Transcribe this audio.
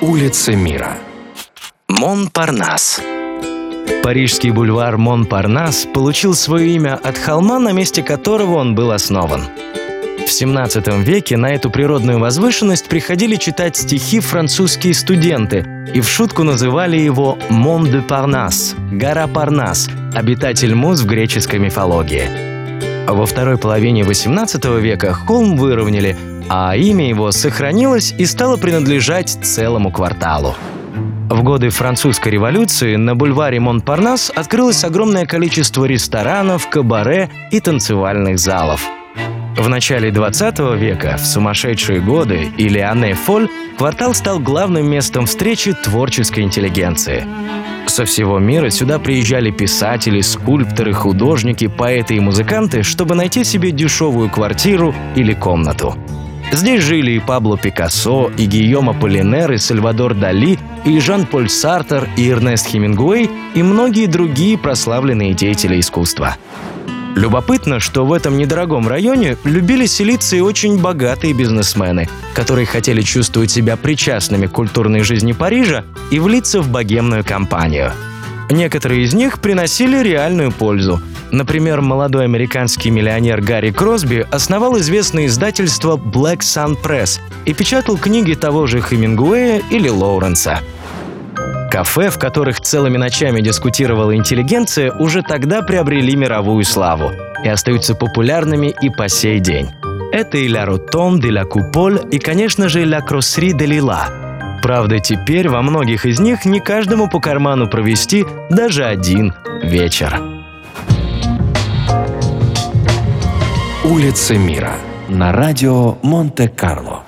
Улица мира. Монпарнас. Парижский бульвар Монпарнас получил свое имя от холма, на месте которого он был основан. В 17 веке на эту природную возвышенность приходили читать стихи французские студенты и в шутку называли его «Мон де Парнас» – «Гора Парнас», обитатель муз в греческой мифологии. Во второй половине XVIII века холм выровняли, а имя его сохранилось и стало принадлежать целому кварталу. В годы французской революции на бульваре Монпарнас открылось огромное количество ресторанов, кабаре и танцевальных залов. В начале 20 века, в сумасшедшие годы или Анне Фоль, квартал стал главным местом встречи творческой интеллигенции. Со всего мира сюда приезжали писатели, скульпторы, художники, поэты и музыканты, чтобы найти себе дешевую квартиру или комнату. Здесь жили и Пабло Пикассо, и Гийома Полинер, и Сальвадор Дали, и Жан-Поль Сартер, и Эрнест Хемингуэй, и многие другие прославленные деятели искусства. Любопытно, что в этом недорогом районе любили селиться и очень богатые бизнесмены, которые хотели чувствовать себя причастными к культурной жизни Парижа и влиться в богемную компанию. Некоторые из них приносили реальную пользу. Например, молодой американский миллионер Гарри Кросби основал известное издательство Black Sun Press и печатал книги того же Хемингуэя или Лоуренса. Кафе, в которых целыми ночами дискутировала интеллигенция, уже тогда приобрели мировую славу и остаются популярными и по сей день. Это и «Ля Ротон», «Де ла Куполь» и, конечно же, «Ля Кросри де Лила». Правда, теперь во многих из них не каждому по карману провести даже один вечер. Улица мира. На радио Монте-Карло.